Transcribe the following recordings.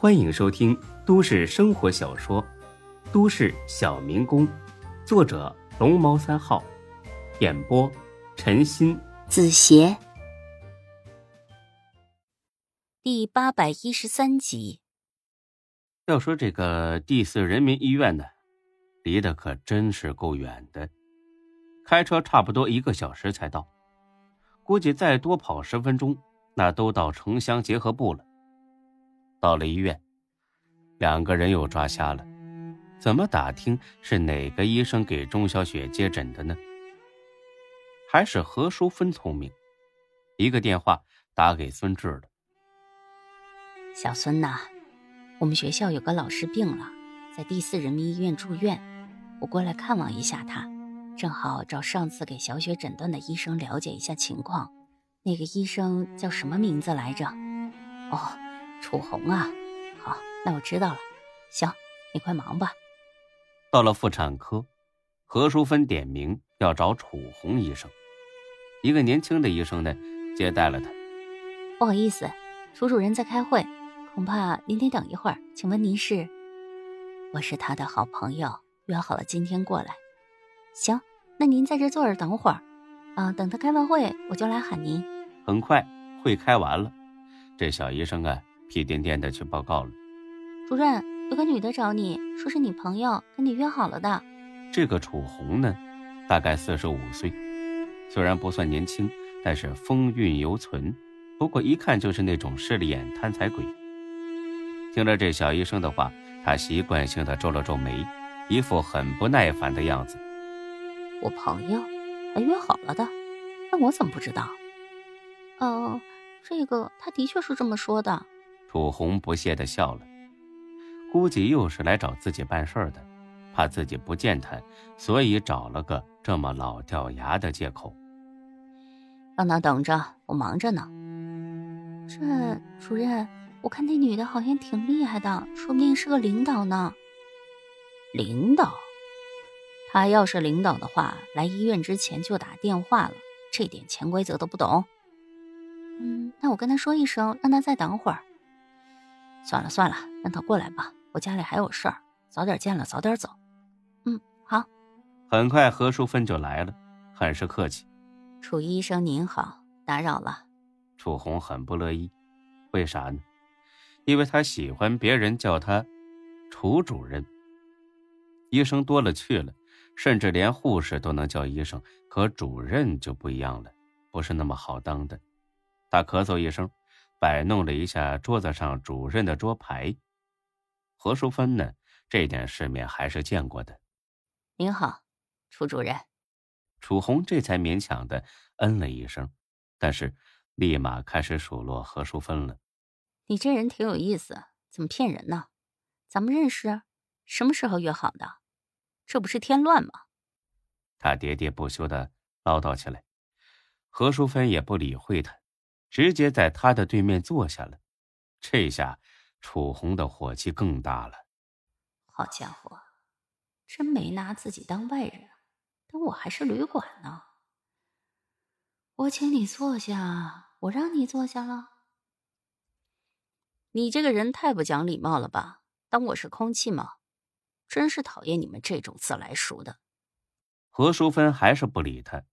欢迎收听都市生活小说《都市小民工》，作者龙猫三号，演播陈鑫、子邪，第八百一十三集。要说这个第四人民医院呢，离得可真是够远的，开车差不多一个小时才到，估计再多跑十分钟，那都到城乡结合部了。到了医院，两个人又抓瞎了，怎么打听是哪个医生给钟小雪接诊的呢？还是何淑芬聪明，一个电话打给孙志了。小孙呐，我们学校有个老师病了，在第四人民医院住院，我过来看望一下他，正好找上次给小雪诊断的医生了解一下情况。那个医生叫什么名字来着？哦。楚红啊，好，那我知道了。行，你快忙吧。到了妇产科，何淑芬点名要找楚红医生。一个年轻的医生呢，接待了她。不好意思，楚主任在开会，恐怕您得等一会儿。请问您是？我是他的好朋友，约好了今天过来。行，那您在这坐着等会儿，啊，等他开完会，我就来喊您。很快会开完了，这小医生啊。屁颠颠的去报告了，主任，有个女的找你，说是你朋友，跟你约好了的。这个楚红呢，大概四十五岁，虽然不算年轻，但是风韵犹存。不过一看就是那种势利眼、贪财鬼。听了这小医生的话，他习惯性的皱了皱眉，一副很不耐烦的样子。我朋友还约好了的，那我怎么不知道？哦，这个他的确是这么说的。楚红不屑的笑了，估计又是来找自己办事的，怕自己不见他，所以找了个这么老掉牙的借口。让他等着，我忙着呢。这主任，我看那女的好像挺厉害的，说不定是个领导呢。领导？他要是领导的话，来医院之前就打电话了，这点潜规则都不懂。嗯，那我跟他说一声，让他再等会儿。算了算了，让他过来吧。我家里还有事儿，早点见了，早点走。嗯，好。很快，何淑芬就来了，很是客气。楚医生您好，打扰了。楚红很不乐意，为啥呢？因为他喜欢别人叫他楚主任。医生多了去了，甚至连护士都能叫医生，可主任就不一样了，不是那么好当的。他咳嗽一声。摆弄了一下桌子上主任的桌牌，何淑芬呢？这点世面还是见过的。您好，楚主任。楚红这才勉强的嗯了一声，但是立马开始数落何淑芬了。你这人挺有意思，怎么骗人呢？咱们认识，什么时候约好的？这不是添乱吗？他喋喋不休的唠叨起来，何淑芬也不理会他。直接在他的对面坐下了，这下楚红的火气更大了。好家伙，真没拿自己当外人，当我还是旅馆呢。我请你坐下，我让你坐下了。你这个人太不讲礼貌了吧？当我是空气吗？真是讨厌你们这种自来熟的。何淑芬还是不理他，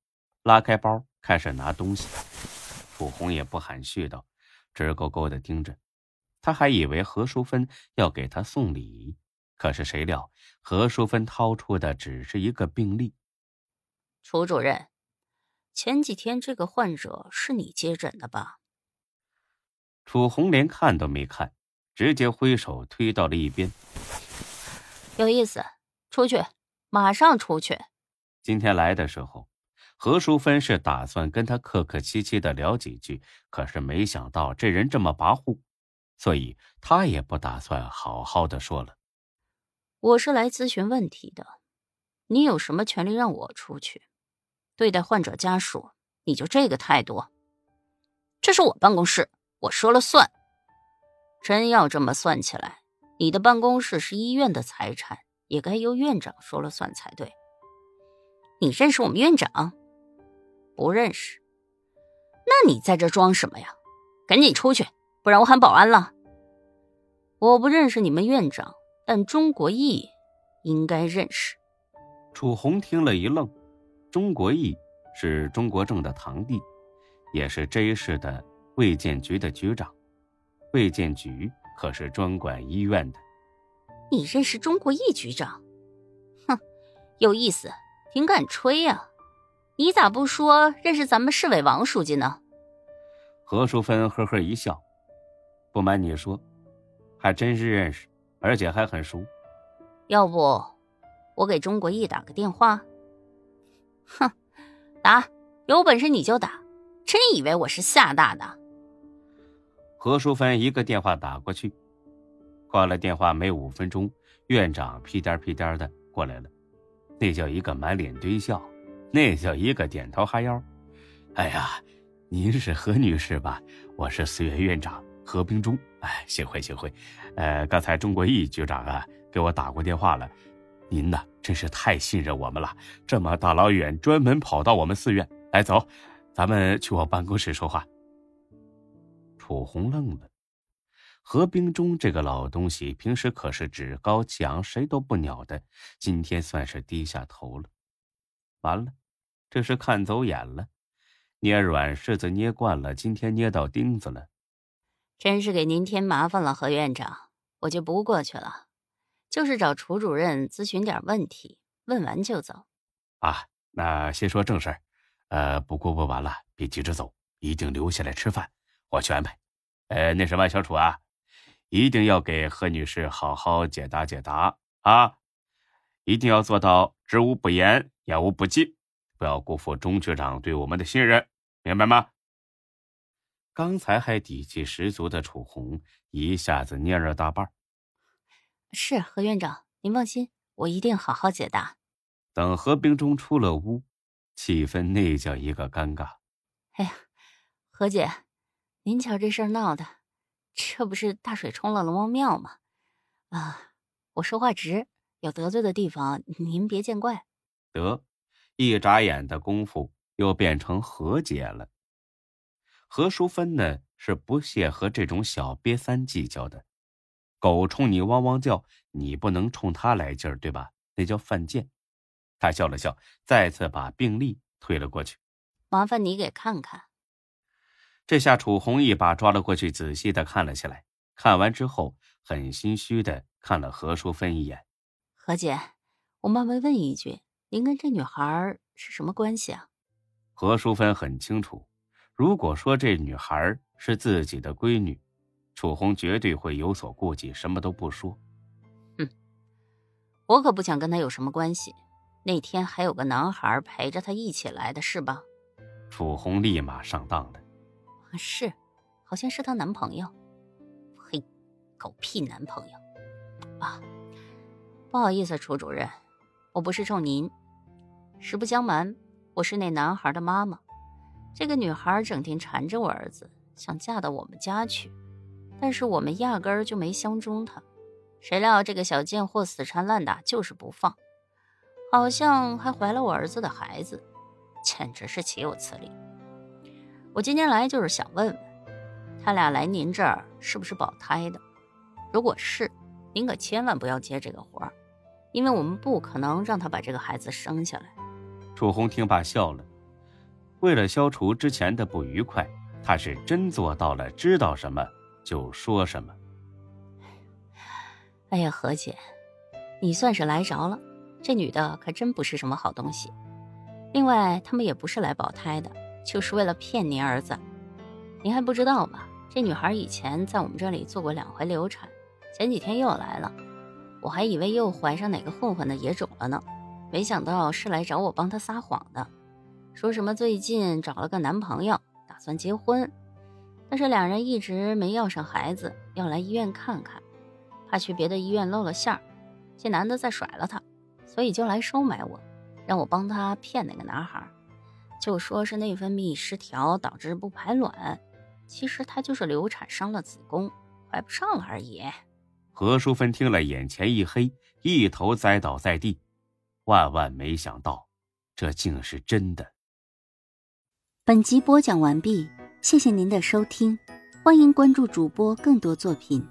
拉开包开始拿东西。楚红也不含蓄道，直勾勾的盯着，他还以为何淑芬要给他送礼，可是谁料何淑芬掏出的只是一个病历。楚主任，前几天这个患者是你接诊的吧？楚红连看都没看，直接挥手推到了一边。有意思，出去，马上出去。今天来的时候。何淑芬是打算跟他客客气气的聊几句，可是没想到这人这么跋扈，所以他也不打算好好的说了。我是来咨询问题的，你有什么权利让我出去？对待患者家属，你就这个态度？这是我办公室，我说了算。真要这么算起来，你的办公室是医院的财产，也该由院长说了算才对。你认识我们院长？不认识，那你在这装什么呀？赶紧出去，不然我喊保安了。我不认识你们院长，但钟国义应该认识。楚红听了一愣，钟国义是钟国政的堂弟，也是 J 市的卫健局的局长。卫健局可是专管医院的。你认识钟国义局长？哼，有意思，挺敢吹呀！你咋不说认识咱们市委王书记呢？何淑芬呵呵一笑，不瞒你说，还真是认识，而且还很熟。要不，我给钟国义打个电话？哼，打，有本事你就打，真以为我是吓大的？何淑芬一个电话打过去，挂了电话没五分钟，院长屁颠屁颠的过来了，那叫一个满脸堆笑，那叫一个点头哈腰。哎呀！您是何女士吧？我是四院院长何冰忠。哎，幸会幸会。呃，刚才钟国义局长啊给我打过电话了，您呢真是太信任我们了，这么大老远专门跑到我们四院来，走，咱们去我办公室说话。楚红愣了，何冰忠这个老东西平时可是趾高气扬，谁都不鸟的，今天算是低下头了。完了，这是看走眼了。捏软柿子捏惯了，今天捏到钉子了，真是给您添麻烦了，何院长，我就不过去了，就是找楚主任咨询点问题，问完就走。啊，那先说正事儿，呃，不过问完了别急着走，一定留下来吃饭，我去安排。呃，那什么，小楚啊，一定要给何女士好好解答解答啊，一定要做到知无不言，言无不尽，不要辜负钟局长对我们的信任。明白吗？刚才还底气十足的楚红一下子蔫了大半。是何院长，您放心，我一定好好解答。等何冰中出了屋，气氛那叫一个尴尬。哎呀，何姐，您瞧这事儿闹的，这不是大水冲了龙王庙吗？啊，我说话直，有得罪的地方您别见怪。得，一眨眼的功夫。又变成何姐了。何淑芬呢？是不屑和这种小瘪三计较的。狗冲你汪汪叫，你不能冲它来劲儿，对吧？那叫犯贱。他笑了笑，再次把病历推了过去。麻烦你给看看。这下楚红一把抓了过去，仔细的看了起来。看完之后，很心虚的看了何淑芬一眼。何姐，我冒昧问一句，您跟这女孩是什么关系啊？何淑芬很清楚，如果说这女孩是自己的闺女，楚红绝对会有所顾忌，什么都不说。哼，我可不想跟她有什么关系。那天还有个男孩陪着她一起来的，是吧？楚红立马上当了。是，好像是她男朋友。嘿，狗屁男朋友！啊，不好意思，楚主任，我不是冲您。实不相瞒。我是那男孩的妈妈，这个女孩整天缠着我儿子，想嫁到我们家去，但是我们压根儿就没相中她。谁料这个小贱货死缠烂打，就是不放，好像还怀了我儿子的孩子，简直是岂有此理！我今天来就是想问问，他俩来您这儿是不是保胎的？如果是，您可千万不要接这个活儿，因为我们不可能让他把这个孩子生下来。楚红听罢笑了，为了消除之前的不愉快，他是真做到了知道什么就说什么。哎呀，何姐，你算是来着了，这女的可真不是什么好东西。另外，他们也不是来保胎的，就是为了骗您儿子。您还不知道吧？这女孩以前在我们这里做过两回流产，前几天又来了，我还以为又怀上哪个混混的野种了呢。没想到是来找我帮他撒谎的，说什么最近找了个男朋友，打算结婚，但是两人一直没要上孩子，要来医院看看，怕去别的医院露了馅儿，这男的再甩了她，所以就来收买我，让我帮他骗那个男孩，就说是内分泌失调导致不排卵，其实他就是流产伤了子宫，怀不上了而已。何淑芬听了，眼前一黑，一头栽倒在地。万万没想到，这竟是真的。本集播讲完毕，谢谢您的收听，欢迎关注主播更多作品。